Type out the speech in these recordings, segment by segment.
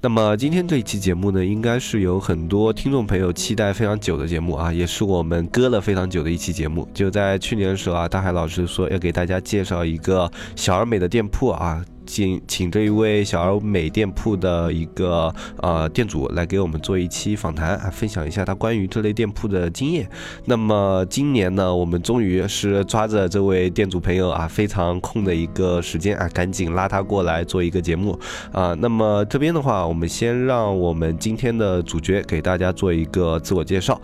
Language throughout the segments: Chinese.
那么今天这一期节目呢，应该是有很多听众朋友期待非常久的节目啊，也是我们搁了非常久的一期节目。就在去年的时候啊，大海老师说要给大家介绍一个小而美的店铺啊。请请这一位小而美店铺的一个呃店主来给我们做一期访谈啊，分享一下他关于这类店铺的经验。那么今年呢，我们终于是抓着这位店主朋友啊非常空的一个时间啊，赶紧拉他过来做一个节目啊。那么这边的话，我们先让我们今天的主角给大家做一个自我介绍。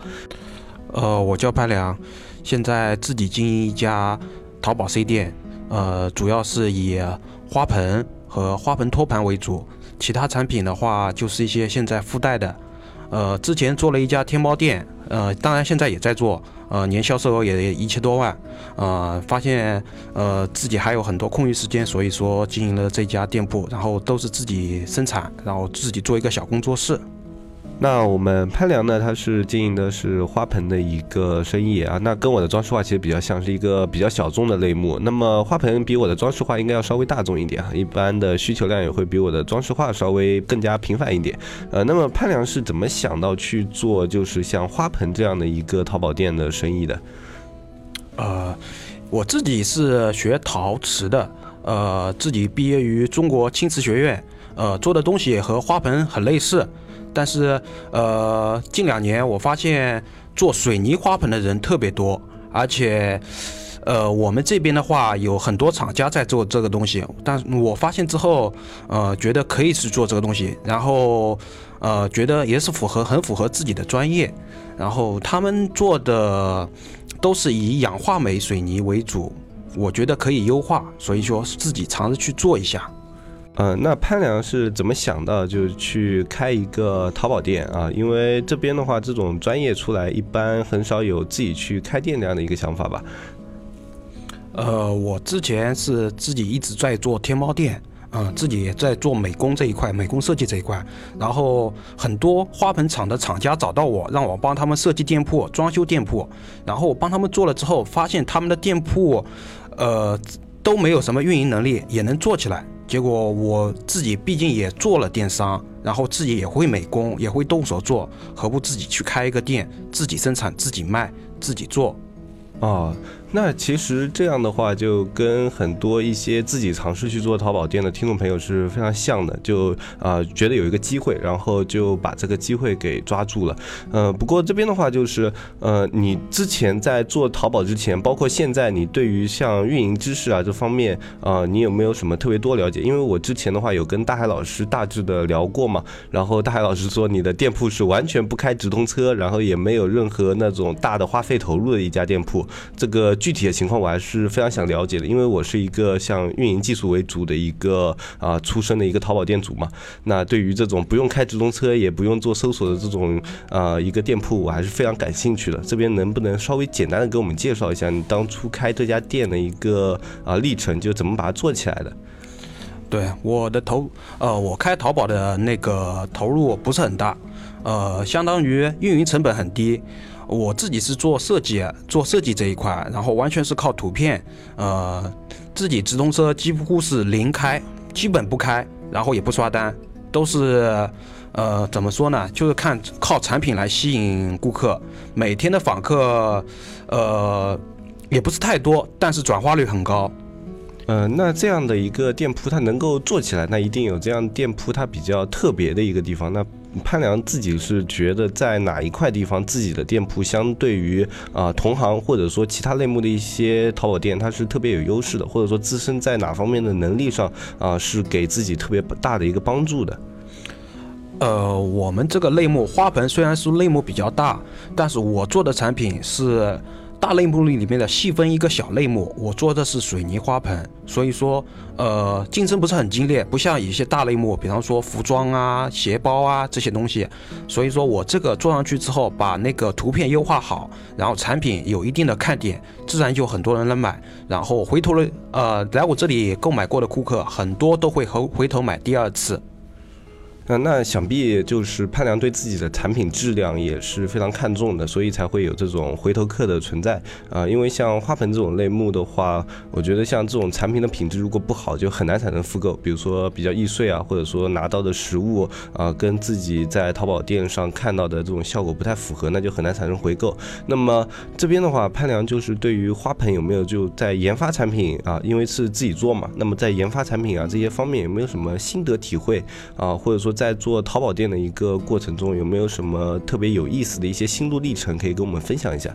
呃，我叫潘良，现在自己经营一家淘宝 C 店，呃，主要是以。花盆和花盆托盘为主，其他产品的话就是一些现在附带的。呃，之前做了一家天猫店，呃，当然现在也在做，呃，年销售额也一千多万。呃，发现呃自己还有很多空余时间，所以说经营了这家店铺，然后都是自己生产，然后自己做一个小工作室。那我们潘良呢？他是经营的是花盆的一个生意啊。那跟我的装饰画其实比较像，是一个比较小众的类目。那么花盆比我的装饰画应该要稍微大众一点啊，一般的需求量也会比我的装饰画稍微更加频繁一点。呃，那么潘良是怎么想到去做就是像花盆这样的一个淘宝店的生意的？呃，我自己是学陶瓷的，呃，自己毕业于中国青瓷学院，呃，做的东西和花盆很类似。但是，呃，近两年我发现做水泥花盆的人特别多，而且，呃，我们这边的话有很多厂家在做这个东西。但我发现之后，呃，觉得可以去做这个东西，然后，呃，觉得也是符合很符合自己的专业。然后他们做的都是以氧化镁水泥为主，我觉得可以优化，所以说自己尝试去做一下。嗯，那潘良是怎么想到就去开一个淘宝店啊？因为这边的话，这种专业出来一般很少有自己去开店这样的一个想法吧？呃，我之前是自己一直在做天猫店，嗯，自己也在做美工这一块，美工设计这一块。然后很多花盆厂的厂家找到我，让我帮他们设计店铺、装修店铺。然后我帮他们做了之后，发现他们的店铺，呃，都没有什么运营能力，也能做起来。结果我自己毕竟也做了电商，然后自己也会美工，也会动手做，何不自己去开一个店，自己生产，自己卖，自己做？哦。那其实这样的话，就跟很多一些自己尝试去做淘宝店的听众朋友是非常像的，就啊觉得有一个机会，然后就把这个机会给抓住了。呃，不过这边的话就是，呃，你之前在做淘宝之前，包括现在，你对于像运营知识啊这方面，啊，你有没有什么特别多了解？因为我之前的话有跟大海老师大致的聊过嘛，然后大海老师说你的店铺是完全不开直通车，然后也没有任何那种大的花费投入的一家店铺，这个。具体的情况我还是非常想了解的，因为我是一个像运营技术为主的一个啊出身的一个淘宝店主嘛。那对于这种不用开直通车也不用做搜索的这种啊一个店铺，我还是非常感兴趣的。这边能不能稍微简单的给我们介绍一下你当初开这家店的一个啊历程，就怎么把它做起来的？对，我的投呃，我开淘宝的那个投入不是很大，呃，相当于运营成本很低。我自己是做设计，做设计这一块，然后完全是靠图片，呃，自己直通车几乎是零开，基本不开，然后也不刷单，都是，呃，怎么说呢？就是看靠产品来吸引顾客，每天的访客，呃，也不是太多，但是转化率很高。呃，那这样的一个店铺它能够做起来，那一定有这样店铺它比较特别的一个地方。那潘良自己是觉得在哪一块地方自己的店铺相对于啊同行或者说其他类目的一些淘宝店，它是特别有优势的，或者说自身在哪方面的能力上啊是给自己特别大的一个帮助的。呃，我们这个类目花盆虽然是类目比较大，但是我做的产品是。大类目里里面的细分一个小类目，我做的是水泥花盆，所以说呃竞争不是很激烈，不像一些大类目，比方说服装啊、鞋包啊这些东西。所以说我这个做上去之后，把那个图片优化好，然后产品有一定的看点，自然就很多人来买，然后回头了呃来我这里购买过的顾客很多都会回回头买第二次。那那想必就是潘良对自己的产品质量也是非常看重的，所以才会有这种回头客的存在啊。因为像花盆这种类目的话，我觉得像这种产品的品质如果不好，就很难产生复购。比如说比较易碎啊，或者说拿到的实物啊，跟自己在淘宝店上看到的这种效果不太符合，那就很难产生回购。那么这边的话，潘良就是对于花盆有没有就在研发产品啊，因为是自己做嘛，那么在研发产品啊这些方面有没有什么心得体会啊，或者说？在做淘宝店的一个过程中，有没有什么特别有意思的一些心路历程可以跟我们分享一下？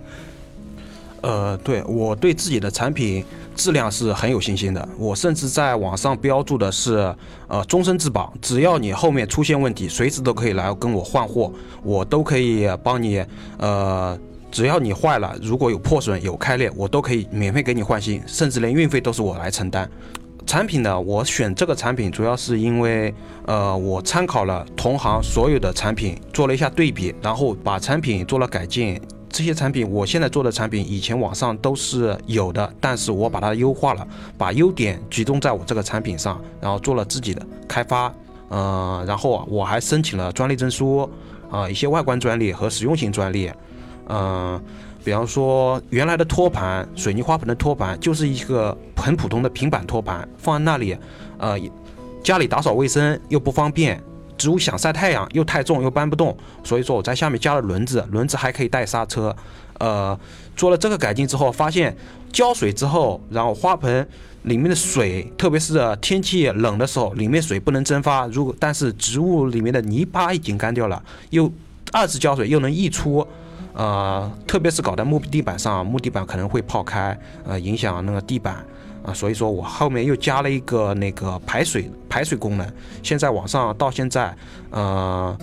呃，对我对自己的产品质量是很有信心的。我甚至在网上标注的是，呃，终身质保，只要你后面出现问题，随时都可以来跟我换货，我都可以帮你。呃，只要你坏了，如果有破损、有开裂，我都可以免费给你换新，甚至连运费都是我来承担。产品呢，我选这个产品主要是因为，呃，我参考了同行所有的产品，做了一下对比，然后把产品做了改进。这些产品我现在做的产品，以前网上都是有的，但是我把它优化了，把优点集中在我这个产品上，然后做了自己的开发，呃，然后我还申请了专利证书，啊，一些外观专利和实用性专利，嗯。比方说，原来的托盘，水泥花盆的托盘就是一个很普通的平板托盘，放在那里，呃，家里打扫卫生又不方便，植物想晒太阳又太重又搬不动，所以说我在下面加了轮子，轮子还可以带刹车，呃，做了这个改进之后，发现浇水之后，然后花盆里面的水，特别是天气冷的时候，里面水不能蒸发，如果但是植物里面的泥巴已经干掉了，又二次浇水又能溢出。呃，特别是搞在木地板上，木地板可能会泡开，呃，影响那个地板，啊，所以说我后面又加了一个那个排水排水功能。现在网上到现在，呃，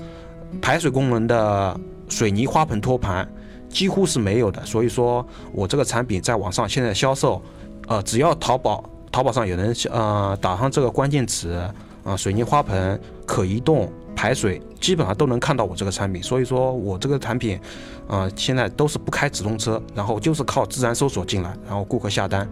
排水功能的水泥花盆托盘几乎是没有的，所以说我这个产品在网上现在销售，呃，只要淘宝淘宝上有人呃打上这个关键词，啊，水泥花盆可移动。排水基本上都能看到我这个产品，所以说我这个产品，啊，现在都是不开直通车，然后就是靠自然搜索进来，然后顾客下单。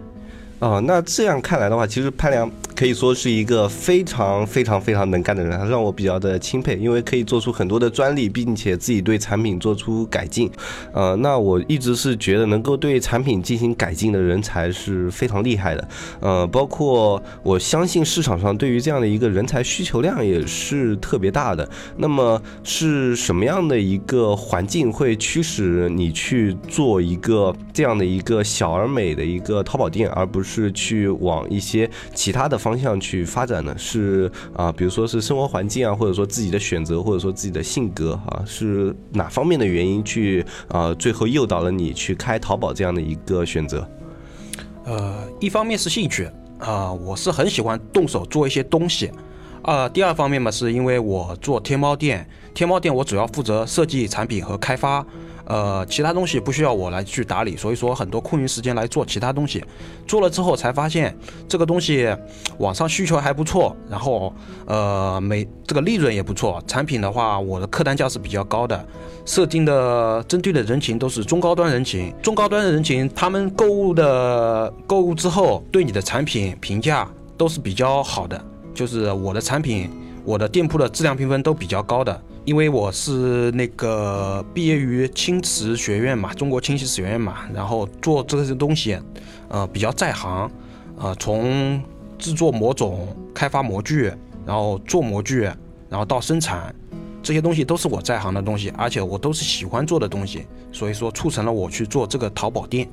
哦，那这样看来的话，其实潘良可以说是一个非常非常非常能干的人，他让我比较的钦佩，因为可以做出很多的专利，并且自己对产品做出改进。呃，那我一直是觉得能够对产品进行改进的人才是非常厉害的。呃，包括我相信市场上对于这样的一个人才需求量也是特别大的。那么是什么样的一个环境会驱使你去做一个这样的一个小而美的一个淘宝店，而不？是去往一些其他的方向去发展呢？是啊，比如说是生活环境啊，或者说自己的选择，或者说自己的性格啊，是哪方面的原因去啊，最后诱导了你去开淘宝这样的一个选择？呃，一方面是兴趣啊，我是很喜欢动手做一些东西呃。第二方面嘛，是因为我做天猫店，天猫店我主要负责设计产品和开发。呃，其他东西不需要我来去打理，所以说很多空余时间来做其他东西。做了之后才发现这个东西网上需求还不错，然后呃每这个利润也不错。产品的话，我的客单价是比较高的，设定的针对的人群都是中高端人群。中高端的人群，他们购物的购物之后对你的产品评价都是比较好的，就是我的产品，我的店铺的质量评分都比较高的。因为我是那个毕业于青瓷学院嘛，中国青瓷学院嘛，然后做这些东西，呃，比较在行，呃，从制作模种、开发模具，然后做模具，然后到生产，这些东西都是我在行的东西，而且我都是喜欢做的东西，所以说促成了我去做这个淘宝店。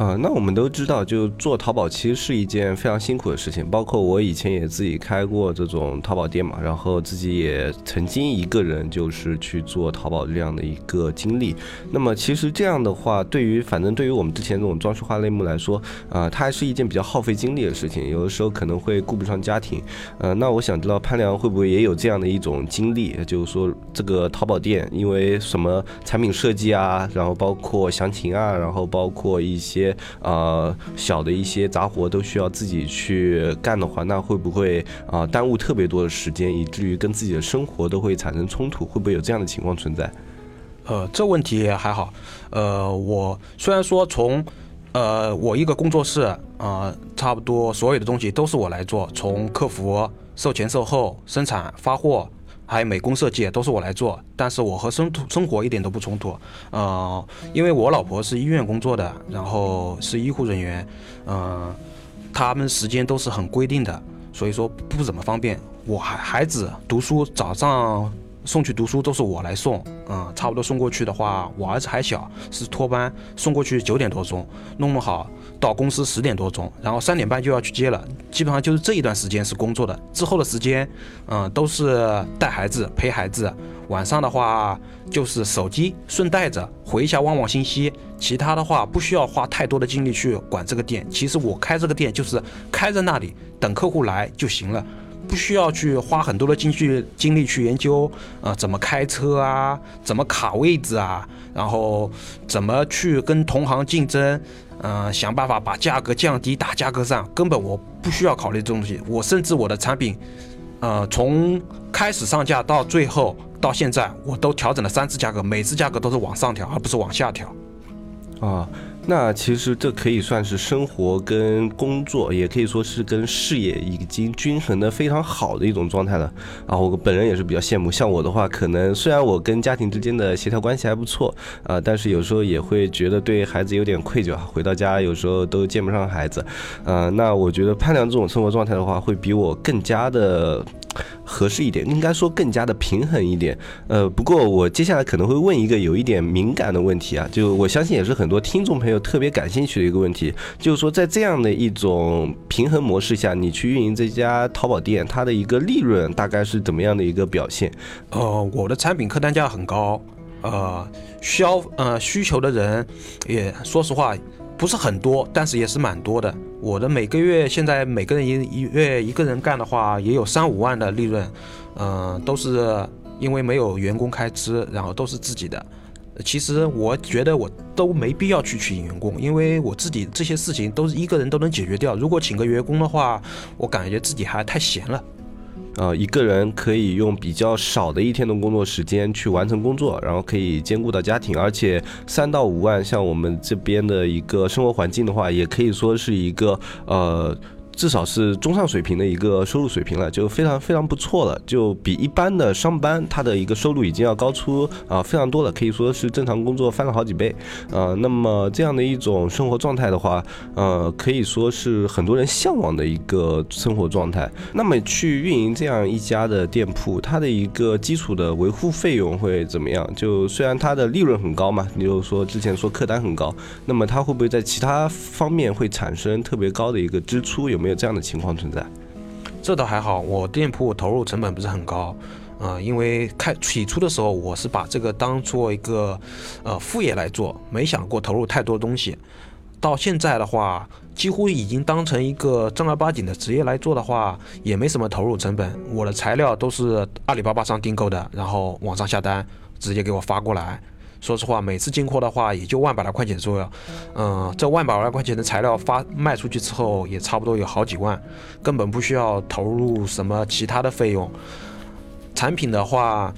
啊，那我们都知道，就做淘宝其实是一件非常辛苦的事情。包括我以前也自己开过这种淘宝店嘛，然后自己也曾经一个人就是去做淘宝这样的一个经历。那么其实这样的话，对于反正对于我们之前这种装饰画类目来说，啊，它还是一件比较耗费精力的事情。有的时候可能会顾不上家庭。呃，那我想知道潘良会不会也有这样的一种经历，就是说这个淘宝店因为什么产品设计啊，然后包括详情啊，然后包括一些。呃，小的一些杂活都需要自己去干的话，那会不会啊耽误特别多的时间，以至于跟自己的生活都会产生冲突？会不会有这样的情况存在？呃，这问题还好。呃，我虽然说从呃我一个工作室啊，差不多所有的东西都是我来做，从客服、售前、售后、生产、发货。还有美工设计都是我来做，但是我和生生活一点都不冲突，呃，因为我老婆是医院工作的，然后是医护人员，嗯，他们时间都是很规定的，所以说不怎么方便。我孩孩子读书早上。送去读书都是我来送，嗯，差不多送过去的话，我儿子还小，是托班，送过去九点多钟，弄不好到公司十点多钟，然后三点半就要去接了，基本上就是这一段时间是工作的，之后的时间，嗯，都是带孩子陪孩子，晚上的话就是手机顺带着回一下旺旺信息，其他的话不需要花太多的精力去管这个店，其实我开这个店就是开在那里等客户来就行了。不需要去花很多的精去精力去研究，呃，怎么开车啊，怎么卡位置啊，然后怎么去跟同行竞争，嗯，想办法把价格降低，打价格战，根本我不需要考虑这东西。我甚至我的产品，呃，从开始上架到最后到现在，我都调整了三次价格，每次价格都是往上调，而不是往下调。啊。那其实这可以算是生活跟工作，也可以说是跟事业已经均衡的非常好的一种状态了啊！我本人也是比较羡慕。像我的话，可能虽然我跟家庭之间的协调关系还不错啊，但是有时候也会觉得对孩子有点愧疚啊。回到家有时候都见不上孩子，啊，那我觉得潘良这种生活状态的话，会比我更加的。合适一点，应该说更加的平衡一点。呃，不过我接下来可能会问一个有一点敏感的问题啊，就我相信也是很多听众朋友特别感兴趣的一个问题，就是说在这样的一种平衡模式下，你去运营这家淘宝店，它的一个利润大概是怎么样的一个表现？呃，我的产品客单价很高，呃，消呃需求的人也说实话。不是很多，但是也是蛮多的。我的每个月现在每个人一一月一个人干的话，也有三五万的利润，嗯，都是因为没有员工开支，然后都是自己的。其实我觉得我都没必要去请员工，因为我自己这些事情都是一个人都能解决掉。如果请个员工的话，我感觉自己还太闲了。呃，一个人可以用比较少的一天的工作时间去完成工作，然后可以兼顾到家庭，而且三到五万，像我们这边的一个生活环境的话，也可以说是一个呃。至少是中上水平的一个收入水平了，就非常非常不错了，就比一般的上班他的一个收入已经要高出啊非常多了，可以说是正常工作翻了好几倍，呃，那么这样的一种生活状态的话，呃，可以说是很多人向往的一个生活状态。那么去运营这样一家的店铺，它的一个基础的维护费用会怎么样？就虽然它的利润很高嘛，你就说之前说客单很高，那么它会不会在其他方面会产生特别高的一个支出？有没有？有这样的情况存在，这倒还好。我店铺投入成本不是很高，呃，因为开起初的时候我是把这个当做一个呃副业来做，没想过投入太多东西。到现在的话，几乎已经当成一个正儿八经的职业来做的话，也没什么投入成本。我的材料都是阿里巴巴上订购的，然后网上下单，直接给我发过来。说实话，每次进货的话也就万把来块钱左右，嗯，这万把来块钱的材料发卖出去之后，也差不多有好几万，根本不需要投入什么其他的费用。产品的话，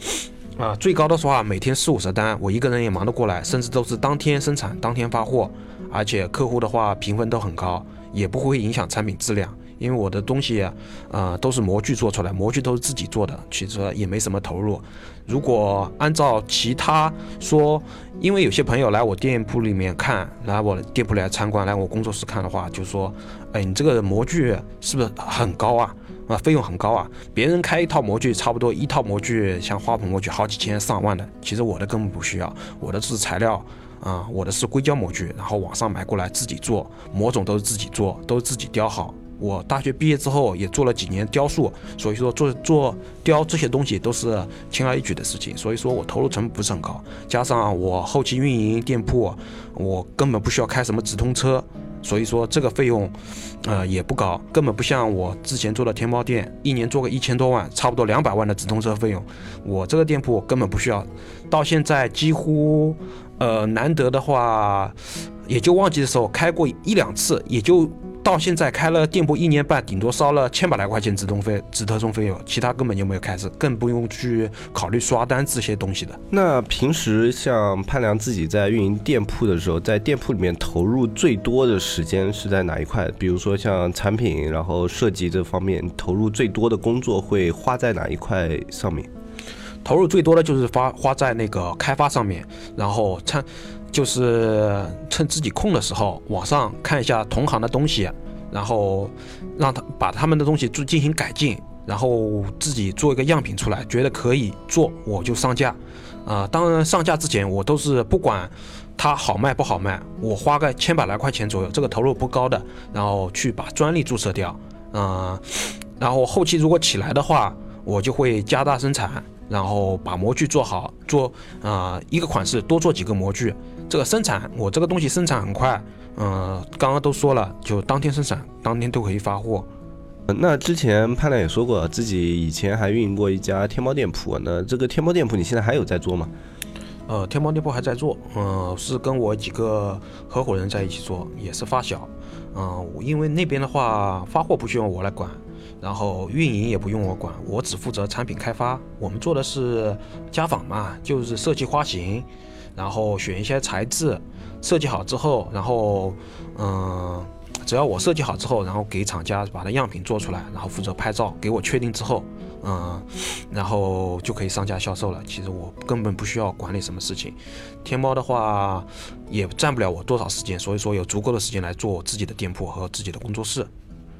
啊，最高的话每天四五十单，我一个人也忙得过来，甚至都是当天生产当天发货，而且客户的话评分都很高，也不会影响产品质量。因为我的东西，呃，都是模具做出来，模具都是自己做的，其实也没什么投入。如果按照其他说，因为有些朋友来我店铺里面看，来我店铺来参观，来我工作室看的话，就说，哎，你这个模具是不是很高啊？啊，费用很高啊。别人开一套模具，差不多一套模具，像花盆模具好几千上万的。其实我的根本不需要，我的是材料啊，我的是硅胶模具，然后网上买过来自己做，模种都是自己做，都是自己雕好。我大学毕业之后也做了几年雕塑，所以说做做雕这些东西都是轻而易举的事情，所以说我投入成本不是很高。加上我后期运营店铺，我根本不需要开什么直通车，所以说这个费用，呃也不高，根本不像我之前做的天猫店，一年做个一千多万，差不多两百万的直通车费用。我这个店铺根本不需要，到现在几乎，呃难得的话，也就旺季的时候开过一两次，也就。到现在开了店铺一年半，顶多烧了千把来块钱直通费、直特送费用，其他根本就没有开支，更不用去考虑刷单这些东西的。那平时像潘良自己在运营店铺的时候，在店铺里面投入最多的时间是在哪一块？比如说像产品，然后设计这方面投入最多的工作会花在哪一块上面？投入最多的就是花花在那个开发上面，然后参。就是趁自己空的时候，网上看一下同行的东西，然后让他把他们的东西做进行改进，然后自己做一个样品出来，觉得可以做，我就上架。啊，当然上架之前，我都是不管它好卖不好卖，我花个千把来块钱左右，这个投入不高的，然后去把专利注册掉。嗯，然后后期如果起来的话，我就会加大生产，然后把模具做好，做啊一个款式多做几个模具。这个生产，我这个东西生产很快，嗯，刚刚都说了，就当天生产，当天都可以发货。那之前潘亮也说过，自己以前还运营过一家天猫店铺，那这个天猫店铺你现在还有在做吗？呃，天猫店铺还在做，嗯，是跟我几个合伙人在一起做，也是发小，嗯，因为那边的话发货不需要我来管，然后运营也不用我管，我只负责产品开发。我们做的是家纺嘛，就是设计花型。然后选一些材质，设计好之后，然后，嗯，只要我设计好之后，然后给厂家把它样品做出来，然后负责拍照，给我确定之后，嗯，然后就可以上架销售了。其实我根本不需要管理什么事情，天猫的话也占不了我多少时间，所以说有足够的时间来做我自己的店铺和自己的工作室。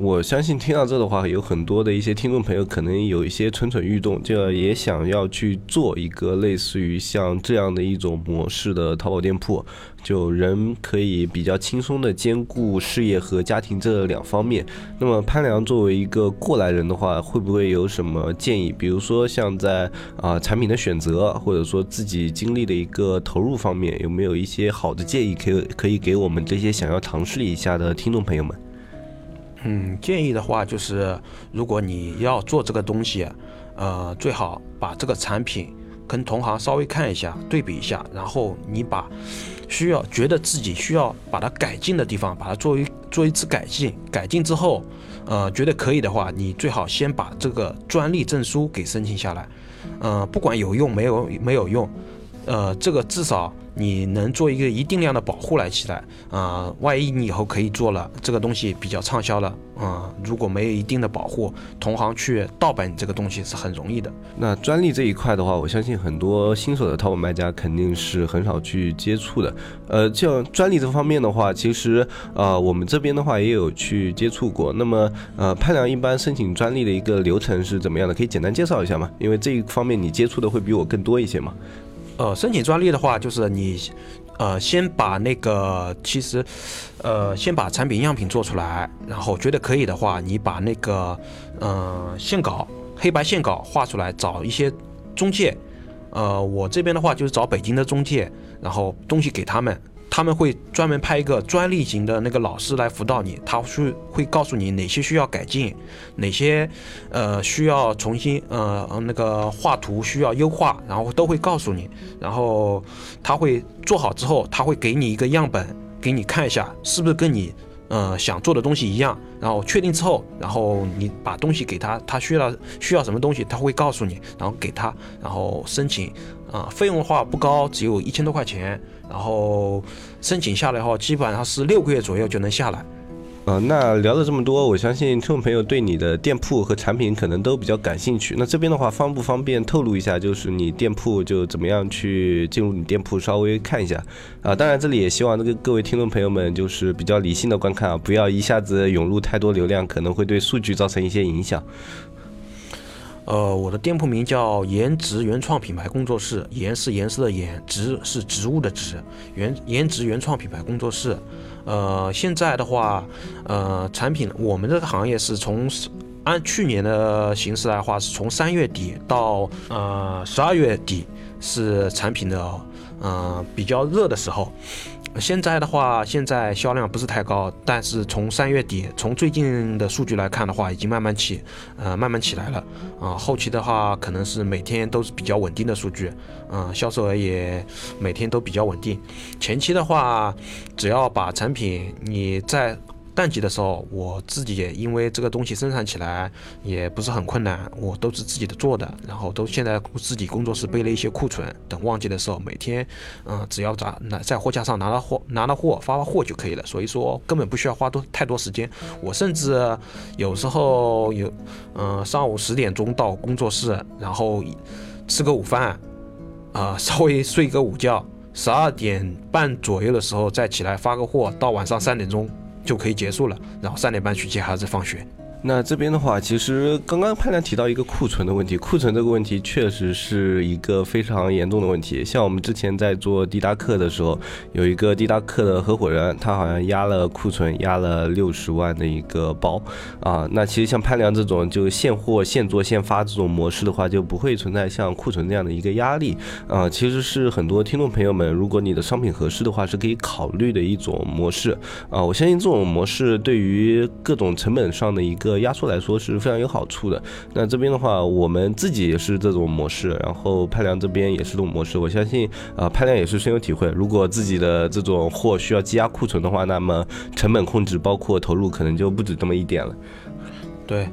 我相信听到这的话，有很多的一些听众朋友可能有一些蠢蠢欲动，就也想要去做一个类似于像这样的一种模式的淘宝店铺，就人可以比较轻松的兼顾事业和家庭这两方面。那么潘良作为一个过来人的话，会不会有什么建议？比如说像在啊产品的选择，或者说自己精力的一个投入方面，有没有一些好的建议可以可以给我们这些想要尝试一下的听众朋友们？嗯，建议的话就是，如果你要做这个东西，呃，最好把这个产品跟同行稍微看一下，对比一下，然后你把需要觉得自己需要把它改进的地方，把它做一做一次改进，改进之后，呃，觉得可以的话，你最好先把这个专利证书给申请下来，呃，不管有用没有没有用，呃，这个至少。你能做一个一定量的保护来起来啊，万一你以后可以做了这个东西比较畅销了啊，如果没有一定的保护，同行去盗版你这个东西是很容易的。那专利这一块的话，我相信很多新手的淘宝卖家肯定是很少去接触的。呃，像专利这方面的话，其实呃我们这边的话也有去接触过。那么呃，潘良一般申请专利的一个流程是怎么样的？可以简单介绍一下吗？因为这一方面你接触的会比我更多一些嘛。呃，申请专利的话，就是你，呃，先把那个，其实，呃，先把产品样品做出来，然后觉得可以的话，你把那个，呃，线稿，黑白线稿画出来，找一些中介，呃，我这边的话就是找北京的中介，然后东西给他们。他们会专门派一个专利型的那个老师来辅导你，他是会告诉你哪些需要改进，哪些呃需要重新呃那个画图需要优化，然后都会告诉你。然后他会做好之后，他会给你一个样本给你看一下，是不是跟你呃想做的东西一样。然后确定之后，然后你把东西给他，他需要需要什么东西，他会告诉你，然后给他，然后申请。啊，费用的话不高，只有一千多块钱。然后申请下来的话，基本上是六个月左右就能下来。呃，那聊了这么多，我相信听众朋友对你的店铺和产品可能都比较感兴趣。那这边的话，方不方便透露一下，就是你店铺就怎么样去进入你店铺，稍微看一下啊？当然，这里也希望那个各位听众朋友们就是比较理性的观看啊，不要一下子涌入太多流量，可能会对数据造成一些影响。呃，我的店铺名叫颜值原创品牌工作室，颜是颜色的颜，值是植物的植，原颜值原创品牌工作室。呃，现在的话，呃，产品我们这个行业是从按去年的形式来话，是从三月底到呃十二月底是产品的呃比较热的时候。现在的话，现在销量不是太高，但是从三月底，从最近的数据来看的话，已经慢慢起，呃，慢慢起来了。啊，后期的话，可能是每天都是比较稳定的数据，嗯，销售额也每天都比较稳定。前期的话，只要把产品你在。淡季的时候，我自己也因为这个东西生产起来也不是很困难，我都是自己的做的，然后都现在自己工作室备了一些库存，等旺季的时候，每天，嗯，只要在拿在货架上拿到货，拿到货发发货就可以了，所以说根本不需要花多太多时间。我甚至有时候有，嗯，上午十点钟到工作室，然后吃个午饭，啊，稍微睡个午觉，十二点半左右的时候再起来发个货，到晚上三点钟。就可以结束了，然后三点半去接孩子放学。那这边的话，其实刚刚潘亮提到一个库存的问题，库存这个问题确实是一个非常严重的问题。像我们之前在做滴答客的时候，有一个滴答客的合伙人，他好像压了库存，压了六十万的一个包啊。那其实像潘亮这种就现货现做现发这种模式的话，就不会存在像库存这样的一个压力啊。其实是很多听众朋友们，如果你的商品合适的话，是可以考虑的一种模式啊。我相信这种模式对于各种成本上的一个。压缩来说是非常有好处的。那这边的话，我们自己也是这种模式，然后派量这边也是这种模式。我相信啊，派量也是深有体会。如果自己的这种货需要积压库存的话，那么成本控制包括投入可能就不止这么一点了。对。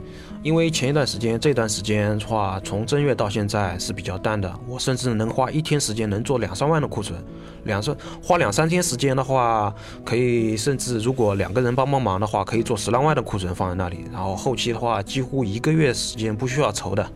因为前一段时间，这段时间的话，从正月到现在是比较淡的。我甚至能花一天时间能做两三万的库存，两三花两三天时间的话，可以甚至如果两个人帮帮忙的话，可以做十来万的库存放在那里。然后后期的话，几乎一个月时间不需要愁的。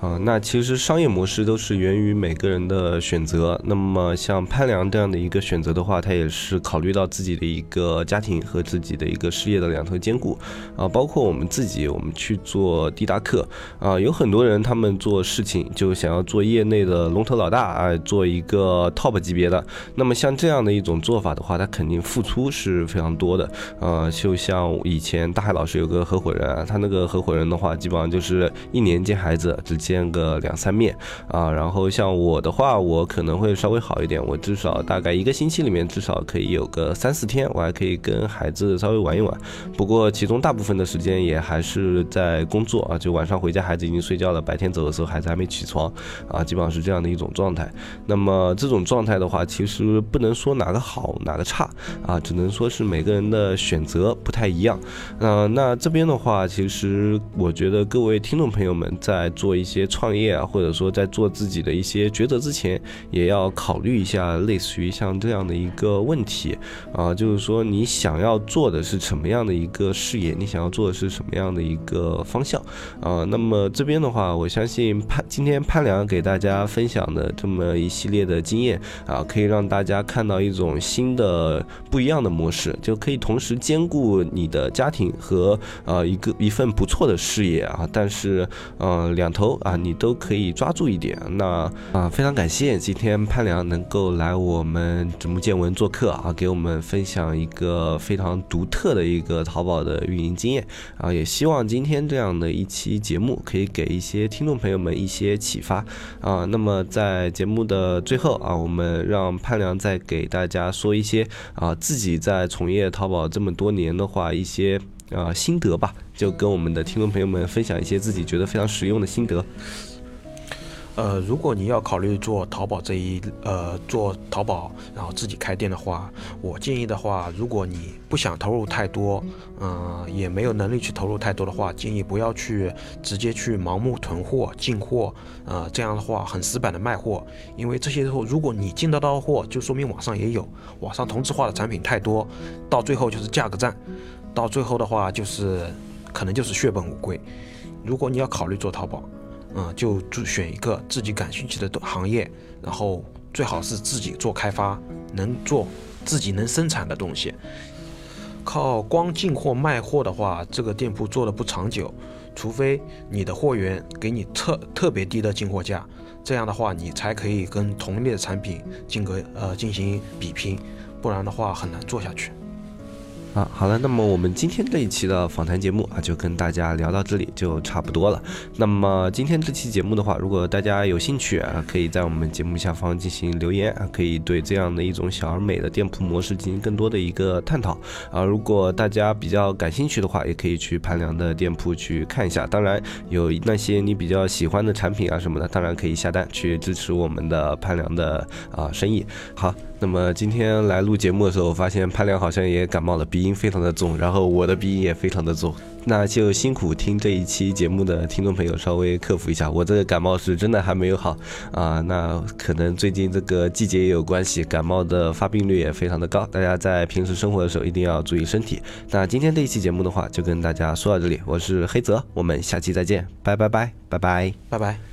啊，那其实商业模式都是源于每个人的选择。那么像潘良这样的一个选择的话，他也是考虑到自己的一个家庭和自己的一个事业的两头兼顾。啊，包括我们自己，我们去做滴答客啊，有很多人他们做事情就想要做业内的龙头老大啊，做一个 top 级别的。那么像这样的一种做法的话，他肯定付出是非常多的。呃，就像以前大海老师有个合伙人，他那个合伙人的话，基本上就是一年见孩子只。见个两三面啊，然后像我的话，我可能会稍微好一点，我至少大概一个星期里面至少可以有个三四天，我还可以跟孩子稍微玩一玩。不过其中大部分的时间也还是在工作啊，就晚上回家孩子已经睡觉了，白天走的时候孩子还没起床啊，基本上是这样的一种状态。那么这种状态的话，其实不能说哪个好哪个差啊，只能说是每个人的选择不太一样。嗯，那这边的话，其实我觉得各位听众朋友们在做一些。些创业啊，或者说在做自己的一些抉择之前，也要考虑一下类似于像这样的一个问题啊，就是说你想要做的是什么样的一个事业，你想要做的是什么样的一个方向啊？那么这边的话，我相信潘今天潘良给大家分享的这么一系列的经验啊，可以让大家看到一种新的不一样的模式，就可以同时兼顾你的家庭和呃一个一份不错的事业啊，但是呃两头。啊，你都可以抓住一点。那啊，非常感谢今天潘良能够来我们直木见闻做客啊，给我们分享一个非常独特的一个淘宝的运营经验啊。也希望今天这样的一期节目可以给一些听众朋友们一些启发啊。那么在节目的最后啊，我们让潘良再给大家说一些啊自己在从业淘宝这么多年的话一些。呃，心得吧，就跟我们的听众朋友们分享一些自己觉得非常实用的心得。呃，如果你要考虑做淘宝这一呃做淘宝，然后自己开店的话，我建议的话，如果你不想投入太多，嗯、也没有能力去投入太多的话，建议不要去直接去盲目囤货进货，呃，这样的话很死板的卖货，因为这些时候如果你进得到货，就说明网上也有，网上同质化的产品太多，到最后就是价格战，到最后的话就是可能就是血本无归。如果你要考虑做淘宝，嗯，就就选一个自己感兴趣的行业，然后最好是自己做开发，能做自己能生产的东西。靠光进货卖货的话，这个店铺做的不长久，除非你的货源给你特特别低的进货价，这样的话你才可以跟同类的产品进个呃进行比拼，不然的话很难做下去。啊，好了，那么我们今天这一期的访谈节目啊，就跟大家聊到这里就差不多了。那么今天这期节目的话，如果大家有兴趣啊，可以在我们节目下方进行留言啊，可以对这样的一种小而美的店铺模式进行更多的一个探讨啊。如果大家比较感兴趣的话，也可以去潘良的店铺去看一下。当然，有那些你比较喜欢的产品啊什么的，当然可以下单去支持我们的潘良的啊生意。好。那么今天来录节目的时候，发现潘良好像也感冒了，鼻音非常的重，然后我的鼻音也非常的重，那就辛苦听这一期节目的听众朋友稍微克服一下，我这个感冒是真的还没有好啊，那可能最近这个季节也有关系，感冒的发病率也非常的高，大家在平时生活的时候一定要注意身体。那今天这一期节目的话，就跟大家说到这里，我是黑泽，我们下期再见，拜拜拜拜拜拜。拜拜。